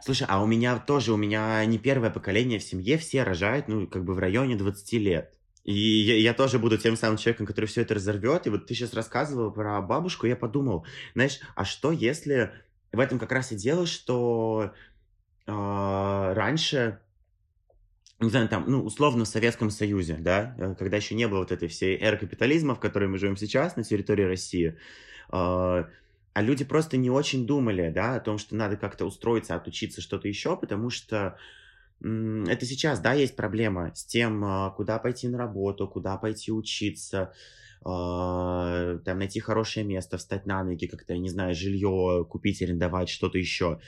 Слушай, а у меня тоже, у меня не первое поколение в семье, все рожают, ну, как бы в районе 20 лет. И я, я тоже буду тем самым человеком, который все это разорвет. И вот ты сейчас рассказывал про бабушку, я подумал, знаешь, а что если в этом как раз и дело, что э, раньше, не знаю, там, ну, условно в Советском Союзе, да, э, когда еще не было вот этой всей эры капитализма, в которой мы живем сейчас на территории России, э, а люди просто не очень думали, да, о том, что надо как-то устроиться, отучиться, что-то еще, потому что это сейчас, да, есть проблема с тем, а, куда пойти на работу, куда пойти учиться, а, там найти хорошее место, встать на ноги, как-то, я не знаю, жилье купить, арендовать, что-то еще.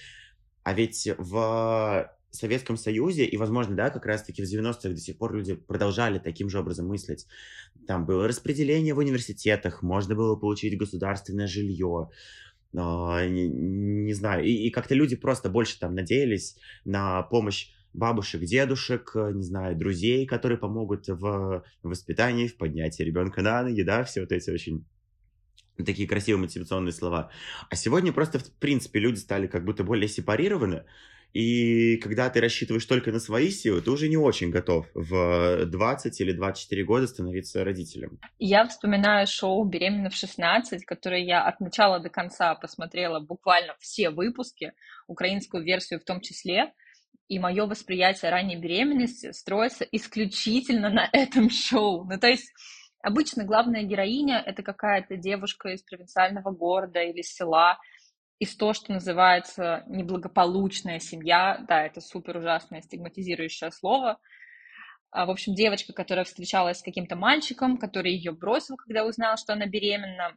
А ведь в Советском Союзе, и, возможно, да, как раз-таки в 90-х до сих пор люди продолжали таким же образом мыслить. Там было распределение в университетах, можно было получить государственное жилье, э, не, не знаю, и, и как-то люди просто больше там надеялись на помощь бабушек, дедушек, не знаю, друзей, которые помогут в воспитании, в поднятии ребенка на ноги, да, все вот эти очень такие красивые мотивационные слова. А сегодня просто, в принципе, люди стали как будто более сепарированы, и когда ты рассчитываешь только на свои силы, ты уже не очень готов в 20 или 24 года становиться родителем. Я вспоминаю шоу «Беременна в 16», которое я от начала до конца посмотрела буквально все выпуски, украинскую версию в том числе, и мое восприятие ранней беременности строится исключительно на этом шоу. Ну, то есть обычно главная героиня — это какая-то девушка из провинциального города или села, из то, что называется неблагополучная семья, да, это супер ужасное стигматизирующее слово, а, в общем, девочка, которая встречалась с каким-то мальчиком, который ее бросил, когда узнал, что она беременна,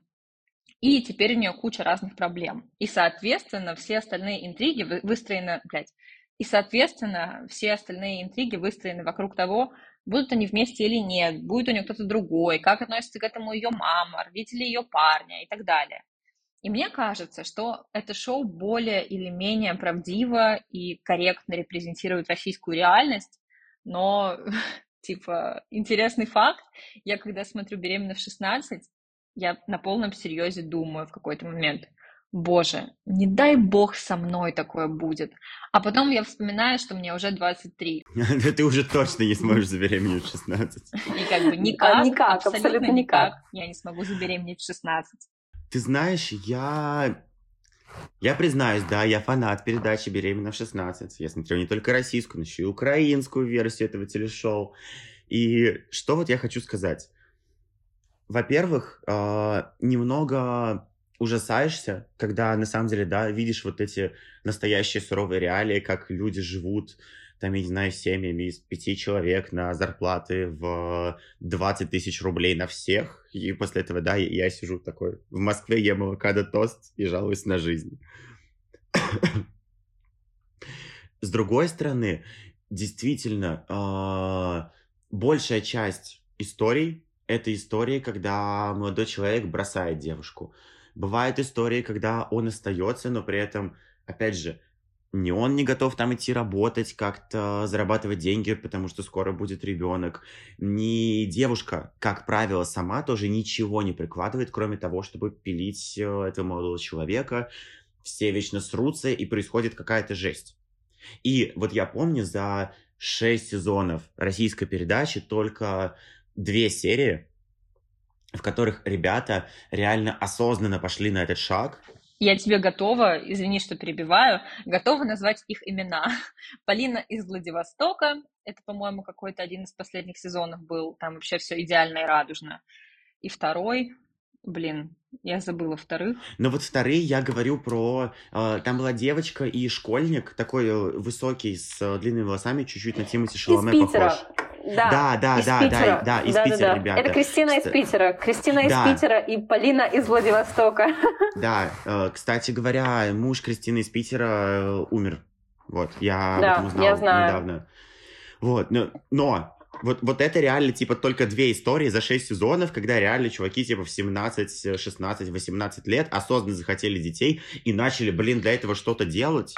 и теперь у нее куча разных проблем. И, соответственно, все остальные интриги выстроены, блядь, и, соответственно, все остальные интриги выстроены вокруг того, будут они вместе или нет, будет у нее кто-то другой, как относится к этому ее мама, родители ее парня и так далее. И мне кажется, что это шоу более или менее правдиво и корректно репрезентирует российскую реальность, но, типа, интересный факт, я когда смотрю «Беременна в 16», я на полном серьезе думаю в какой-то момент, боже, не дай бог со мной такое будет. А потом я вспоминаю, что мне уже 23. Да ты уже точно не сможешь забеременеть в 16. И как бы никак, никак абсолютно никак я не смогу забеременеть в 16. Ты знаешь, я... Я признаюсь, да, я фанат передачи «Беременна в 16». Я смотрю не только российскую, но еще и украинскую версию этого телешоу. И что вот я хочу сказать. Во-первых, э, немного ужасаешься, когда на самом деле, да, видишь вот эти настоящие суровые реалии, как люди живут, там, я не знаю, семьями из пяти человек на зарплаты в 20 тысяч рублей на всех. И после этого, да, я, я сижу такой в Москве, ем авокадо тост и жалуюсь на жизнь. С другой стороны, действительно, э, большая часть историй — это истории, когда молодой человек бросает девушку. Бывают истории, когда он остается, но при этом, опять же, не он не готов там идти работать, как-то зарабатывать деньги, потому что скоро будет ребенок. Ни девушка, как правило, сама тоже ничего не прикладывает, кроме того, чтобы пилить э, этого молодого человека. Все вечно срутся, и происходит какая-то жесть. И вот я помню, за шесть сезонов российской передачи только две серии, в которых ребята реально осознанно пошли на этот шаг, я тебе готова, извини, что перебиваю, готова назвать их имена. Полина из Владивостока, это, по-моему, какой-то один из последних сезонов был, там вообще все идеально и радужно. И второй, блин, я забыла вторых. Ну вот вторые я говорю про... Э, там была девочка и школьник, такой э, высокий, с э, длинными волосами, чуть-чуть на Тимати Шаломе похож. Да, да, да, из да, Питера. да, да, из да, Питера, да, да. ребята. Это Кристина из Питера. Кристина из Да. Питера и Полина из Владивостока. Да, э, кстати говоря, муж Кристины из Питера э, умер. Вот, я Да, об этом узнал я знаю. недавно. Вот, но, но вот, вот это реально, типа, только две истории за шесть сезонов, когда реально чуваки, типа, в 17, 16, 18 лет осознанно захотели детей и начали, блин, для этого что-то делать.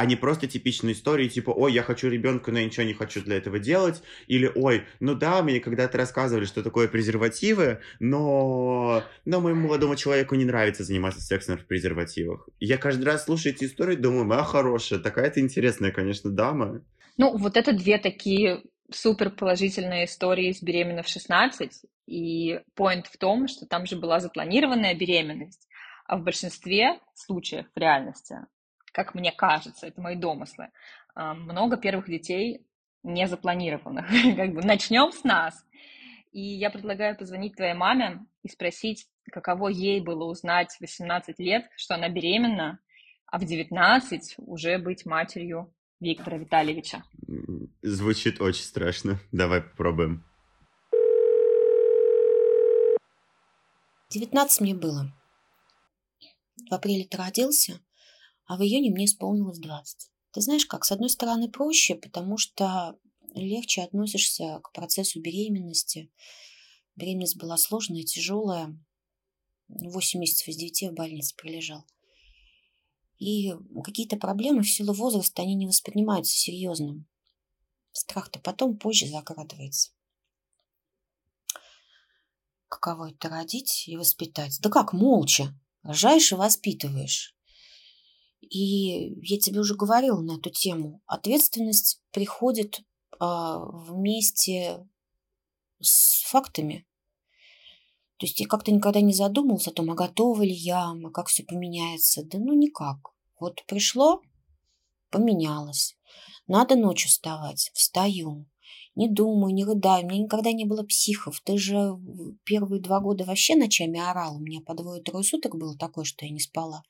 А не просто типичные истории, типа, ой, я хочу ребенка, но я ничего не хочу для этого делать, или, ой, ну да, мне когда-то рассказывали, что такое презервативы, но, но моему молодому человеку не нравится заниматься сексом в презервативах. Я каждый раз слушаю эти истории, думаю, моя хорошая, такая-то интересная, конечно, дама. Ну, вот это две такие супер положительные истории с беременной в 16, и поинт в том, что там же была запланированная беременность, а в большинстве случаев в реальности, как мне кажется, это мои домыслы, а, много первых детей не запланированных. Как бы начнем с нас. И я предлагаю позвонить твоей маме и спросить, каково ей было узнать в 18 лет, что она беременна, а в 19 уже быть матерью Виктора Витальевича. Звучит очень страшно. Давай попробуем. 19 мне было. В апреле ты родился, а в июне мне исполнилось 20. Ты знаешь как, с одной стороны проще, потому что легче относишься к процессу беременности. Беременность была сложная, тяжелая. 8 месяцев из 9 в больнице пролежал. И какие-то проблемы в силу возраста, они не воспринимаются серьезным. Страх-то потом, позже закрадывается. Каково это родить и воспитать? Да как, молча. Рожаешь и воспитываешь. И я тебе уже говорила на эту тему. Ответственность приходит а, вместе с фактами. То есть я как-то никогда не задумывался о том, а готова ли я, а как все поменяется. Да ну никак. Вот пришло, поменялось. Надо ночью вставать. Встаю. Не думаю, не рыдаю. У меня никогда не было психов. Ты же первые два года вообще ночами орал. У меня по двое-трое суток было такое, что я не спала.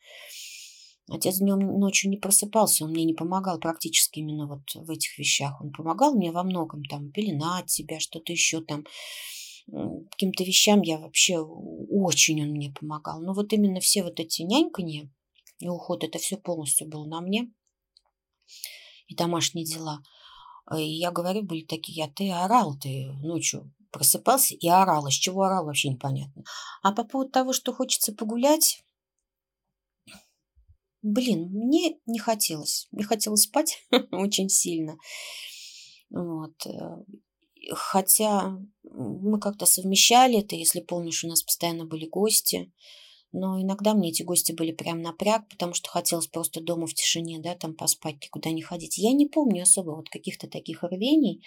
Отец днем ночью не просыпался, он мне не помогал практически именно вот в этих вещах. Он помогал мне во многом, там, пеленать себя, что-то еще там каким-то вещам я вообще очень он мне помогал. Но вот именно все вот эти няньканье и уход, это все полностью было на мне. И домашние дела. И я говорю, были такие, а ты орал, ты ночью просыпался и орал. Из чего орал, вообще непонятно. А по поводу того, что хочется погулять, блин, мне не хотелось. Мне хотелось спать очень сильно. Вот. Э, Хотя мы как-то совмещали это, если помнишь, у нас постоянно были гости. Но иногда мне эти гости были прям напряг, потому что хотелось просто дома в тишине, да, там поспать, никуда не ходить. Я не помню особо вот каких-то таких рвений,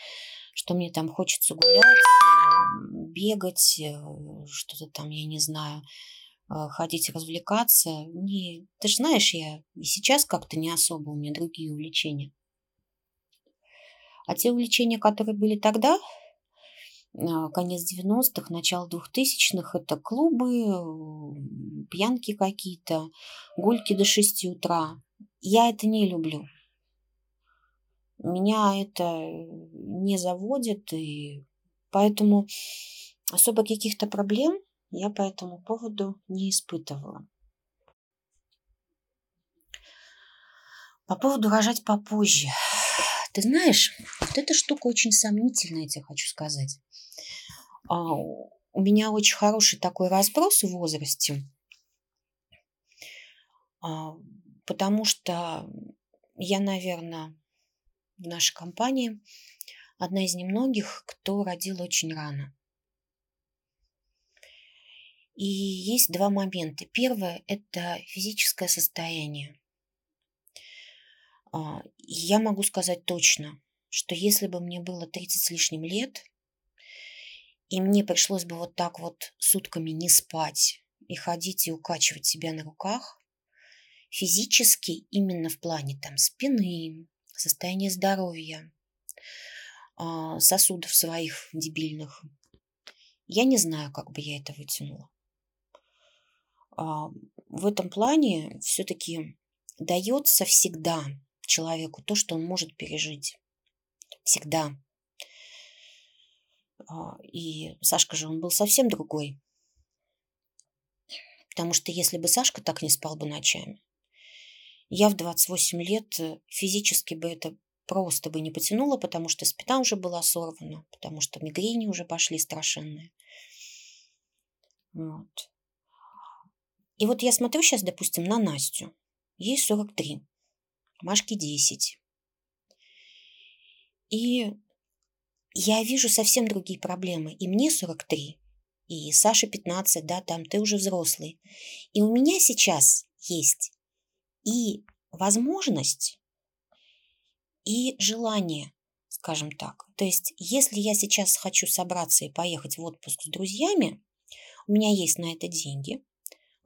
что мне там хочется гулять, э, бегать, э, что-то там, я не знаю, ходить развлекаться. Не, ты же знаешь, я и сейчас как-то не особо, у меня другие увлечения. А те увлечения, которые были тогда, а, конец 90-х, начало 2000-х, это клубы, пьянки какие-то, гульки до 6 утра. Я это не люблю. Меня это не заводит, и поэтому особо каких-то проблем я по этому поводу не испытывала. По поводу рожать попозже. Ты знаешь, вот эта штука очень сомнительная, я тебе хочу сказать. А, у меня очень хороший такой разброс в возрасте, а, потому что я, наверное, в нашей компании одна из немногих, кто родил очень рано. И есть два момента. Первое – это физическое состояние. А, я могу сказать точно, что если бы мне было 30 с лишним лет, и мне пришлось бы вот так вот сутками не спать и ходить и укачивать себя на руках, физически именно в плане там спины, состояния здоровья, а, сосудов своих дебильных, я не знаю, как бы я это вытянула. А, в этом плане все-таки дается всегда человеку то, что он может пережить. Всегда. А, и Сашка же, он был совсем другой. Потому что если бы Сашка так не спал бы ночами, я в 28 лет э, физически бы это просто бы не потянула, потому что спина уже была сорвана, потому что мигрени уже пошли страшенные. Вот. И вот я смотрю сейчас, допустим, на Настю. Ей 43. Машке 10. И я вижу совсем другие проблемы. И мне 43, и Саше 15, да, там ты уже взрослый. И у меня сейчас есть и возможность, и желание, скажем так. То есть, если я сейчас хочу собраться и поехать в отпуск с друзьями, у меня есть на это деньги,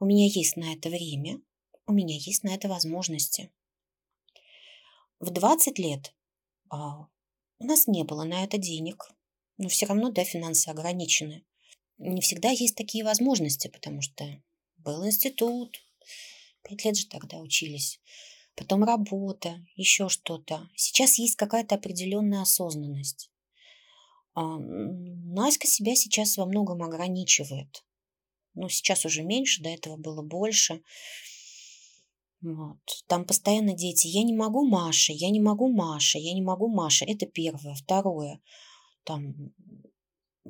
у меня есть на это время, у меня есть на это возможности. В 20 лет а, у нас не было на это денег, но все равно, да, финансы ограничены. Не всегда есть такие возможности, потому что был институт, пять лет же тогда учились, потом работа, еще что-то. Сейчас есть какая-то определенная осознанность. А, Наська себя сейчас во многом ограничивает. Ну, сейчас уже меньше, до этого было больше. Вот. Там постоянно дети. Я не могу Маша, я не могу Маша, я не могу Маша. Это первое. Второе. Там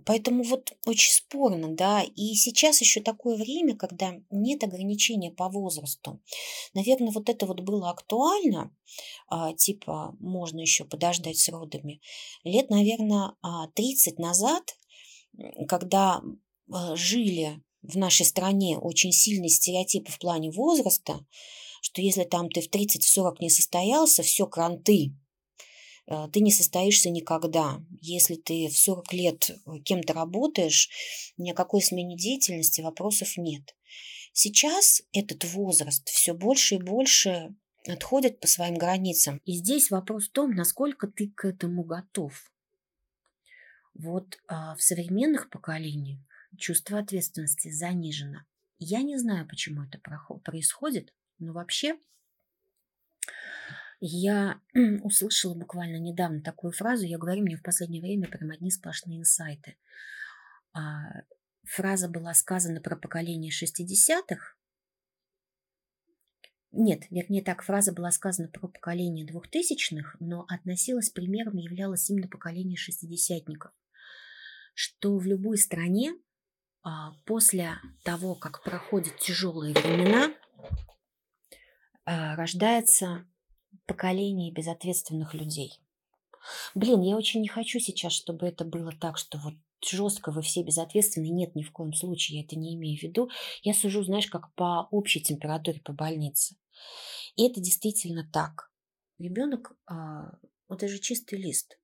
Поэтому вот очень спорно, да, и сейчас еще такое время, когда нет ограничения по возрасту. Наверное, вот это вот было актуально, а, типа можно еще подождать с родами. Лет, наверное, 30 назад, когда а, жили в нашей стране очень сильный стереотип в плане возраста, что если там ты в 30-40 не состоялся, все, кранты, э, ты не состоишься никогда. Если ты в 40 лет э, кем-то работаешь, ни о какой смене деятельности вопросов нет. Сейчас этот возраст все больше и больше отходит по своим границам. И здесь вопрос в том, насколько ты к этому готов. Вот а, в современных поколениях чувство ответственности занижено. Я не знаю, почему это происходит, но вообще я услышала буквально недавно такую фразу, я говорю, мне в последнее время прям одни сплошные инсайты. А, фраза была сказана про поколение 60-х. Нет, вернее так, фраза была сказана про поколение двухтысячных, но относилась примером, являлась именно поколение шестидесятников. Что в любой стране после того, как проходят тяжелые времена, а, рождается поколение безответственных людей. Блин, я очень не хочу сейчас, чтобы это было так, что вот жестко вы все безответственны. Нет, ни в коем случае я это не имею в виду. Я сужу, знаешь, как по общей температуре по больнице. И это действительно так. Ребенок, а, это же чистый лист.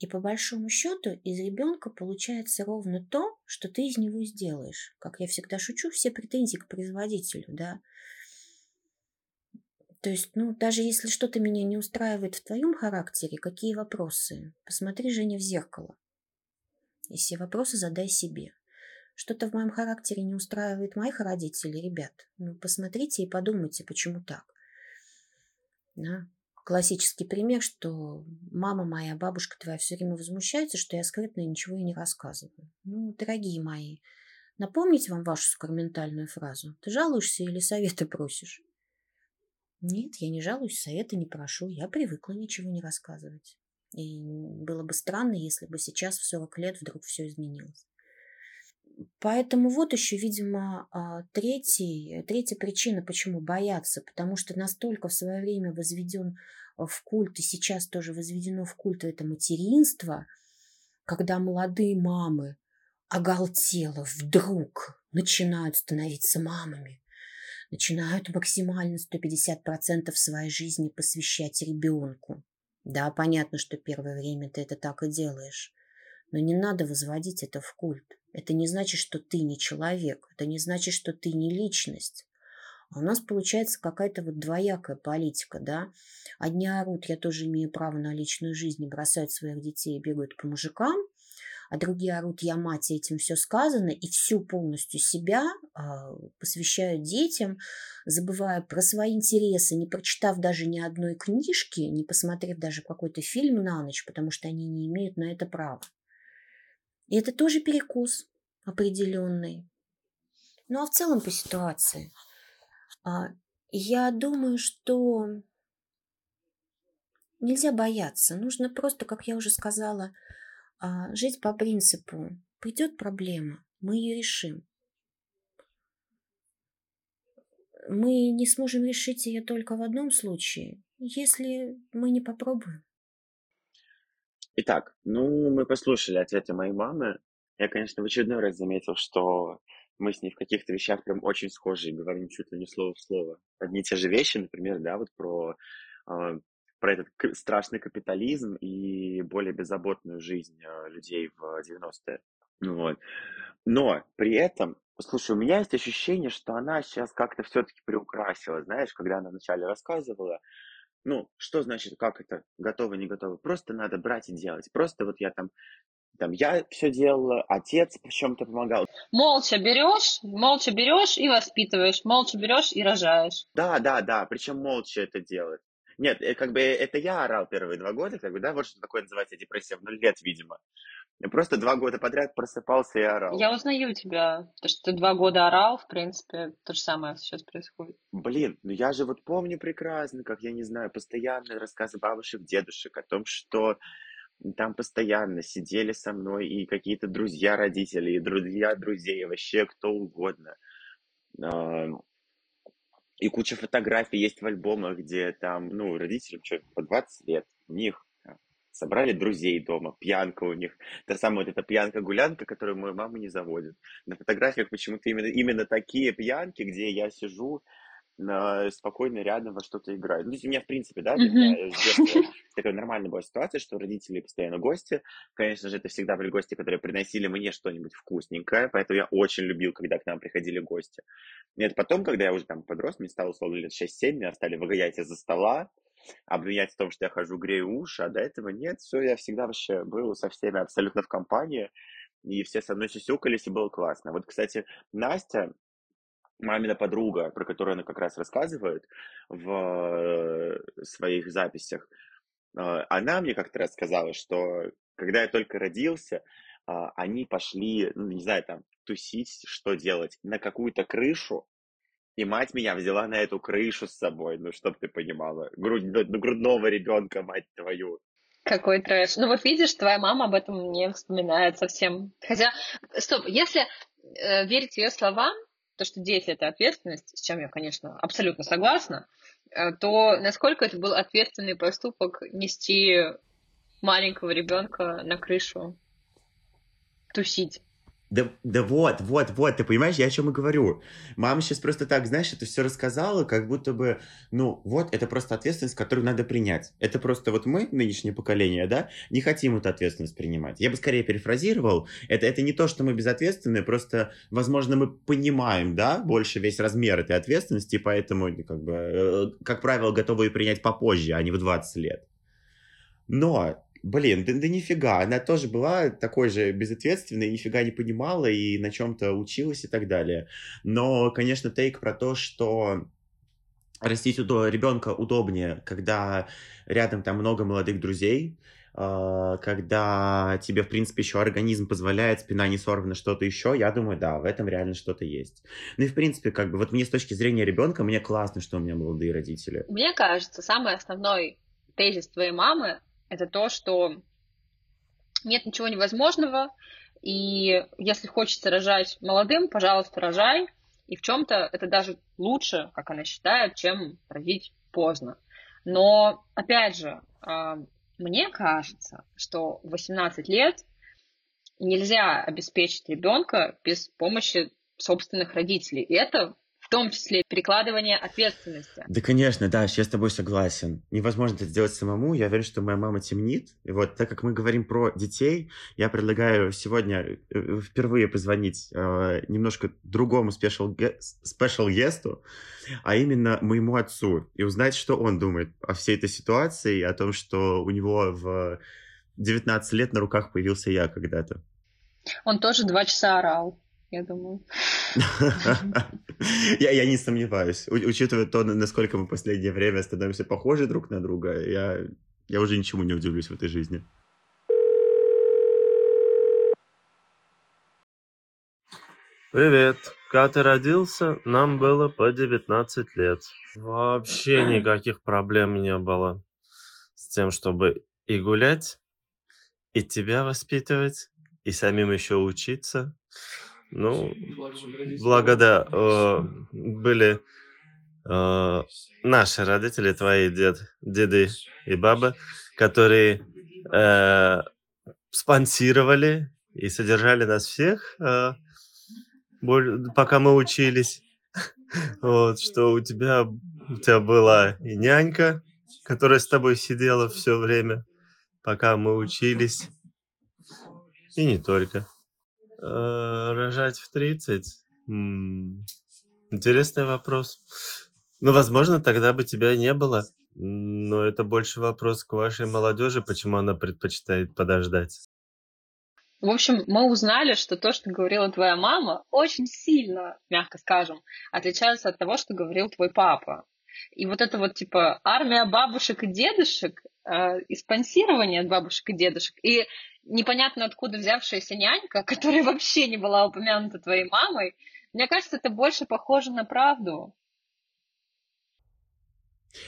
И по большому счету из ребенка получается ровно то, что ты из него сделаешь. Как я всегда шучу, все претензии к производителю, да. То есть, ну, даже если что-то меня не устраивает в твоем характере, какие вопросы? Посмотри, Женя, в зеркало. И все вопросы задай себе. Что-то в моем характере не устраивает моих родителей, ребят. Ну, посмотрите и подумайте, почему так. Да? Классический пример, что мама моя, бабушка твоя все время возмущается, что я скрытно ничего и не рассказываю. Ну, дорогие мои, напомнить вам вашу сакраментальную фразу? Ты жалуешься или советы просишь? Нет, я не жалуюсь, совета не прошу. Я привыкла ничего не рассказывать. И было бы странно, если бы сейчас в 40 лет вдруг все изменилось. Поэтому вот еще, видимо, а, третий, третья причина, почему бояться. Потому что настолько в свое время возведен в культ, и сейчас тоже возведено в культ это материнство, когда молодые мамы оголтело вдруг начинают становиться мамами, начинают максимально 150% своей жизни посвящать ребенку. Да, понятно, что первое время ты это так и делаешь, но не надо возводить это в культ. Это не значит, что ты не человек, это не значит, что ты не личность. А у нас получается какая-то вот двоякая политика, да. Одни орут, я тоже имею право на личную жизнь, и бросают своих детей и бегают по мужикам, а другие орут, я мать, этим все сказано, и всю полностью себя э, посвящают детям, забывая про свои интересы, не прочитав даже ни одной книжки, не посмотрев даже какой-то фильм на ночь, потому что они не имеют на это права. И это тоже перекус определенный. Ну а в целом по ситуации. А, я думаю, что нельзя бояться. Нужно просто, как я уже сказала, а, жить по принципу придет проблема, мы ее решим. Мы не сможем решить ее только в одном случае, если мы не попробуем. Итак, ну, мы послушали ответы моей мамы. Я, конечно, в очередной раз заметил, что мы с ней в каких-то вещах прям очень схожи и говорим чуть ли не слово в слово. Одни и те же вещи, например, да, вот про, э, про этот страшный капитализм и более беззаботную жизнь э, людей в 90-е. Ну вот. Но при этом, слушай, у меня есть ощущение, что она сейчас как-то все-таки приукрасила, знаешь, когда она вначале рассказывала, ну, что значит, как это, готово, не готово? Просто надо брать и делать. Просто вот я там, там я все делала, отец в чем-то помогал. Молча берешь, молча берешь и воспитываешь, молча берешь и рожаешь. Да, да, да, причем молча это делать. Нет, э, как бы это я орал первые два года, как бы, да, вот что такое называется депрессия в нуль лет, видимо. Я просто два года подряд просыпался и орал. Я узнаю тебя. То, что ты два года орал, в принципе, то же самое сейчас происходит. Блин, ну я же вот помню прекрасно, как, я не знаю, постоянные рассказы бабушек, дедушек о том, что там постоянно сидели со мной и какие-то друзья родителей, и друзья друзей, вообще кто угодно. И куча фотографий есть в альбомах, где там, ну, родителям что, по 20 лет, у них собрали друзей дома, пьянка у них. Та самая вот эта пьянка-гулянка, которую моя мама не заводит. На фотографиях почему-то именно, именно такие пьянки, где я сижу на, спокойно рядом во что-то играю. Ну, то есть у меня, в принципе, да, mm-hmm. с детства такая нормальная была ситуация, что родители постоянно гости. Конечно же, это всегда были гости, которые приносили мне что-нибудь вкусненькое, поэтому я очень любил, когда к нам приходили гости. И это потом, когда я уже там подрос, мне стало, условно, лет 6-7, меня стали выгонять из-за стола, обвинять в том, что я хожу, грею уши, а до этого нет, все, я всегда вообще был со всеми абсолютно в компании, и все со мной сюсюкались, и было классно. Вот, кстати, Настя, мамина подруга, про которую она как раз рассказывает в э, своих записях, э, она мне как-то рассказала, что когда я только родился, а, они пошли, ну, не знаю, там, тусить, что делать, на какую-то крышу, и мать меня взяла на эту крышу с собой, ну, чтоб ты понимала. Грудь, ну, грудного ребенка, мать твою. Какой трэш. Ну вот видишь, твоя мама об этом не вспоминает совсем. Хотя, стоп, если э, верить ее словам, то, что дети это ответственность, с чем я, конечно, абсолютно согласна, э, то насколько это был ответственный поступок нести маленького ребенка на крышу, тусить? Да, да вот, вот, вот, ты понимаешь, я о чем и говорю. Мама сейчас просто так, знаешь, это все рассказала, как будто бы, ну, вот, это просто ответственность, которую надо принять. Это просто вот мы, нынешнее поколение, да, не хотим эту ответственность принимать. Я бы скорее перефразировал, это, это не то, что мы безответственны, просто, возможно, мы понимаем, да, больше весь размер этой ответственности, поэтому, как бы, э, как правило, готовы ее принять попозже, а не в 20 лет. Но Блин, да, да нифига, она тоже была такой же безответственной, нифига не понимала и на чем-то училась и так далее. Но, конечно, тейк про то, что растить ребенка удобнее, когда рядом там много молодых друзей, а, когда тебе, в принципе, еще организм позволяет, спина не сорвана, что-то еще, я думаю, да, в этом реально что-то есть. Ну и, в принципе, как бы, вот мне с точки зрения ребенка, мне классно, что у меня молодые родители. Мне кажется, самый основной тезис твоей мамы это то, что нет ничего невозможного, и если хочется рожать молодым, пожалуйста, рожай. И в чем-то это даже лучше, как она считает, чем родить поздно. Но, опять же, а, мне кажется, что в 18 лет нельзя обеспечить ребенка без помощи собственных родителей. И это том числе перекладывание ответственности. Да, конечно, да, я с тобой согласен. Невозможно это сделать самому. Я уверен, что моя мама темнит. И вот так как мы говорим про детей, я предлагаю сегодня э, впервые позвонить э, немножко другому спешл гесту, а именно моему отцу, и узнать, что он думает о всей этой ситуации, о том, что у него в 19 лет на руках появился я когда-то. Он тоже два часа орал я думаю. я, я не сомневаюсь. У, учитывая то, насколько мы в последнее время становимся похожи друг на друга, я, я уже ничему не удивлюсь в этой жизни. Привет. Когда ты родился, нам было по 19 лет. Вообще никаких проблем не было с тем, чтобы и гулять, и тебя воспитывать, и самим еще учиться. Ну, благо, да, э, были э, наши родители, твои дед, деды и бабы, которые э, спонсировали и содержали нас всех, э, пока мы учились. Вот, что у тебя, у тебя была и нянька, которая с тобой сидела все время, пока мы учились. И не только. Э, рожать в 30? Интересный вопрос. Ну, возможно, тогда бы тебя не было. Но это больше вопрос к вашей молодежи, почему она предпочитает подождать. В общем, мы узнали, что то, что говорила твоя мама, очень сильно, мягко скажем, отличается от того, что говорил твой папа. И вот это вот типа армия бабушек и дедушек, э, и спонсирование бабушек и дедушек, и непонятно откуда взявшаяся нянька, которая вообще не была упомянута твоей мамой, мне кажется, это больше похоже на правду.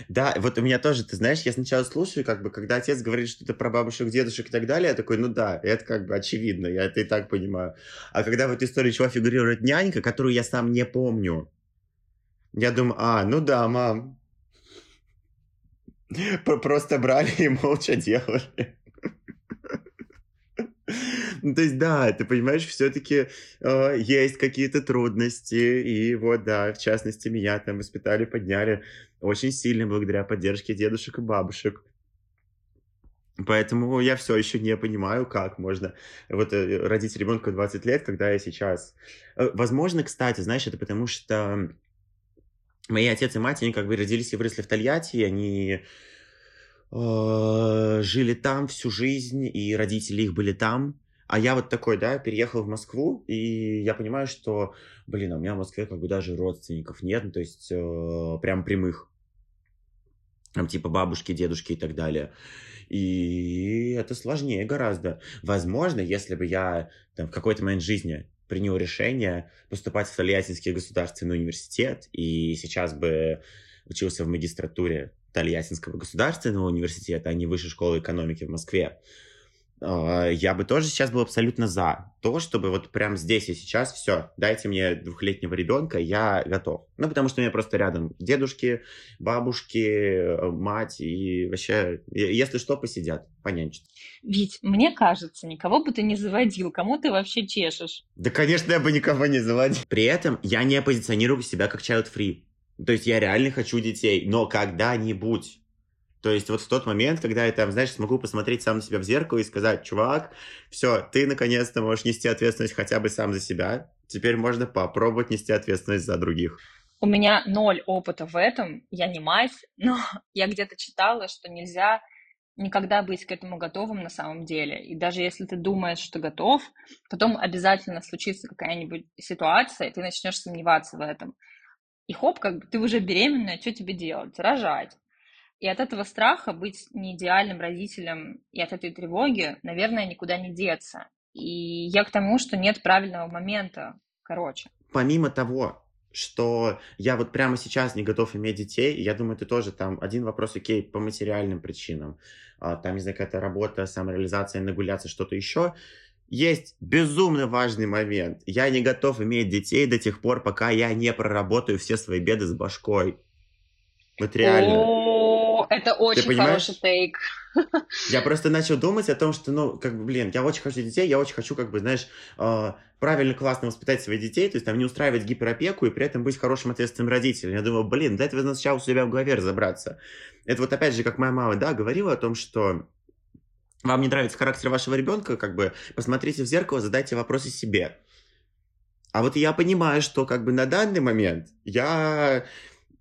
Да, вот у меня тоже, ты знаешь, я сначала слушаю, как бы, когда отец говорит что-то про бабушек, дедушек и так далее, я такой, ну да, это как бы очевидно, я это и так понимаю. А когда в этой истории чего фигурирует нянька, которую я сам не помню, я думаю, а, ну да, мам. Просто брали и молча делали. Ну, то есть, да, ты понимаешь, все-таки э, есть какие-то трудности, и вот, да, в частности, меня там воспитали, подняли очень сильно благодаря поддержке дедушек и бабушек. Поэтому я все еще не понимаю, как можно вот э, родить ребенка в 20 лет, когда я сейчас... Э, возможно, кстати, знаешь, это потому что мои отец и мать, они как бы родились и выросли в Тольятти, они э, жили там всю жизнь, и родители их были там. А я вот такой, да, переехал в Москву, и я понимаю, что, блин, а у меня в Москве как бы даже родственников нет, ну, то есть э, прям прямых. Там типа бабушки, дедушки и так далее. И это сложнее гораздо. Возможно, если бы я там, в какой-то момент жизни принял решение поступать в Тольяттинский государственный университет, и сейчас бы учился в магистратуре Тольяттинского государственного университета, а не Высшей школы экономики в Москве, я бы тоже сейчас был абсолютно за то, чтобы вот прямо здесь и сейчас все, дайте мне двухлетнего ребенка, я готов. Ну, потому что у меня просто рядом дедушки, бабушки, мать, и вообще, если что, посидят, понянчат. Ведь мне кажется, никого бы ты не заводил, кому ты вообще чешешь? Да, конечно, я бы никого не заводил. При этом я не позиционирую себя как child-free. То есть я реально хочу детей, но когда-нибудь то есть вот в тот момент, когда я там, знаешь, смогу посмотреть сам на себя в зеркало и сказать, чувак, все, ты наконец-то можешь нести ответственность хотя бы сам за себя, теперь можно попробовать нести ответственность за других. У меня ноль опыта в этом, я не мать, но я где-то читала, что нельзя никогда быть к этому готовым на самом деле. И даже если ты думаешь, что готов, потом обязательно случится какая-нибудь ситуация, и ты начнешь сомневаться в этом. И хоп, как бы ты уже беременная, что тебе делать? Рожать. И от этого страха быть не идеальным родителем и от этой тревоги, наверное, никуда не деться. И я к тому, что нет правильного момента, короче. Помимо того, что я вот прямо сейчас не готов иметь детей, я думаю, ты тоже там один вопрос, окей, по материальным причинам, а, там, не знаю, какая-то работа, самореализация, нагуляться, что-то еще, есть безумно важный момент. Я не готов иметь детей до тех пор, пока я не проработаю все свои беды с башкой. Вот реально. Это очень хороший тейк. Я просто начал думать о том, что, ну, как бы, блин, я очень хочу детей, я очень хочу, как бы, знаешь, э, правильно, классно воспитать своих детей, то есть там не устраивать гиперопеку и при этом быть хорошим ответственным родителем. Я думаю, блин, для этого сначала у себя в голове разобраться. Это вот опять же, как моя мама, да, говорила о том, что вам не нравится характер вашего ребенка, как бы посмотрите в зеркало, задайте вопросы себе. А вот я понимаю, что как бы на данный момент я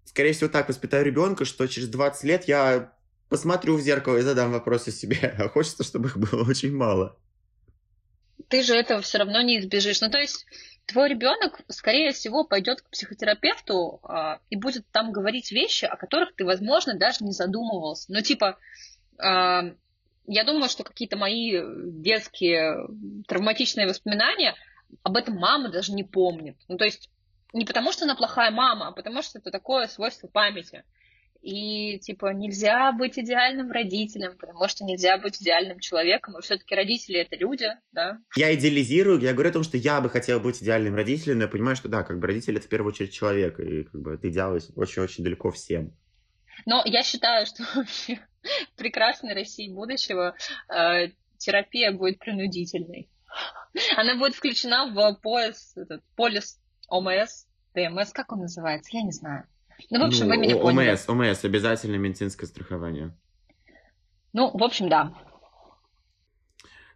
скорее всего, так воспитаю ребенка, что через 20 лет я посмотрю в зеркало и задам вопросы себе. А хочется, чтобы их было очень мало. Ты же этого все равно не избежишь. Ну, то есть, твой ребенок, скорее всего, пойдет к психотерапевту э, и будет там говорить вещи, о которых ты, возможно, даже не задумывался. Ну, типа, э, я думаю, что какие-то мои детские травматичные воспоминания об этом мама даже не помнит. Ну, то есть, не потому, что она плохая мама, а потому что это такое свойство памяти. и, типа, нельзя быть идеальным родителем, потому что нельзя быть идеальным человеком, и все-таки родители — это люди, да. Я идеализирую, я говорю о том, что я бы хотел быть идеальным родителем, но я понимаю, что да, как бы родитель — это в первую очередь человек, и как бы это идеал очень-очень далеко всем. Но я считаю, что вообще прекрасной России будущего э, терапия будет принудительной. Она будет включена в пояс, этот, полис ОМС, ДМС, как он называется, я не знаю. Ну, в общем, ну, вы меня поняли. ОМС, ОМС, обязательное медицинское страхование. Ну, в общем, да.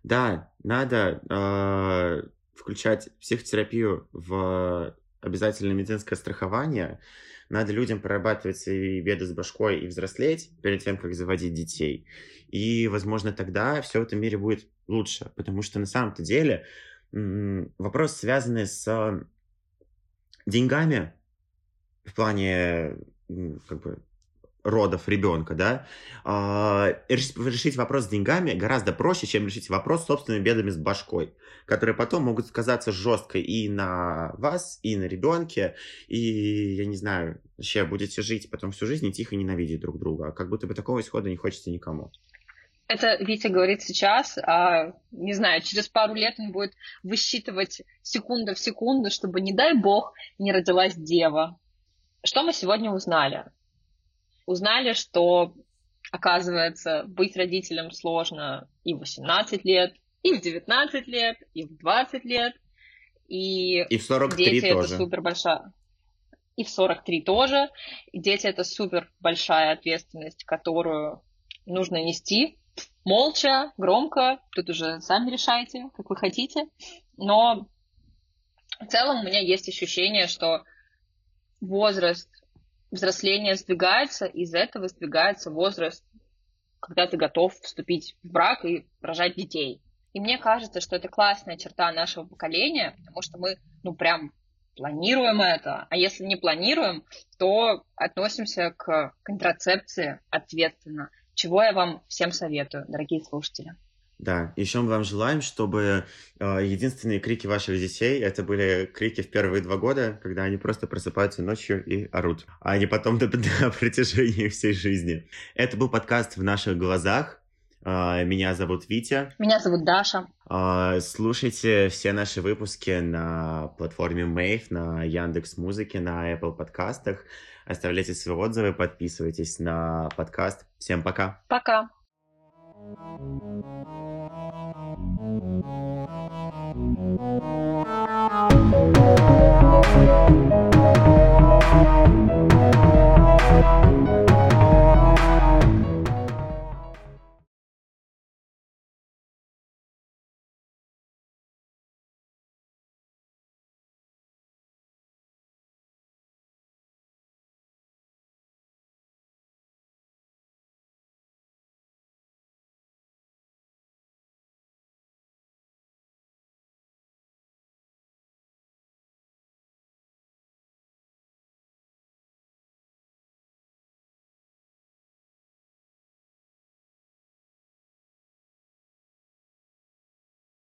Да, надо э, включать психотерапию в обязательное медицинское страхование. Надо людям прорабатывать свои беды с башкой и взрослеть перед тем, как заводить детей. И, возможно, тогда все в этом мире будет лучше. Потому что на самом-то деле вопрос, связанный с деньгами, в плане как бы родов ребенка, да, э, решить вопрос с деньгами гораздо проще, чем решить вопрос с собственными бедами с башкой, которые потом могут сказаться жестко и на вас, и на ребенке, и, я не знаю, вообще будете жить потом всю жизнь и тихо ненавидеть друг друга. Как будто бы такого исхода не хочется никому. Это Витя говорит сейчас, а, не знаю, через пару лет он будет высчитывать секунду в секунду, чтобы, не дай бог, не родилась дева. Что мы сегодня узнали? Узнали, что, оказывается, быть родителем сложно и в 18 лет, и в 19 лет, и в 20 лет, и, и в 43 дети тоже. это супер большая. И в 43 тоже. И дети это супер большая ответственность, которую нужно нести молча, громко. Тут уже сами решайте, как вы хотите. Но в целом у меня есть ощущение, что возраст взросления сдвигается, из этого сдвигается возраст, когда ты готов вступить в брак и рожать детей. И мне кажется, что это классная черта нашего поколения, потому что мы, ну, прям планируем это. А если не планируем, то относимся к контрацепции ответственно, чего я вам всем советую, дорогие слушатели. Да, еще мы вам желаем, чтобы э, единственные крики ваших детей это были крики в первые два года, когда они просто просыпаются ночью и орут, а не потом на, на протяжении всей жизни. Это был подкаст в наших глазах. Э, меня зовут Витя. Меня зовут Даша. Э, слушайте все наши выпуски на платформе Mave, на Яндекс Музыке, на Apple подкастах. Оставляйте свои отзывы, подписывайтесь на подкаст. Всем пока. Пока. Thank you.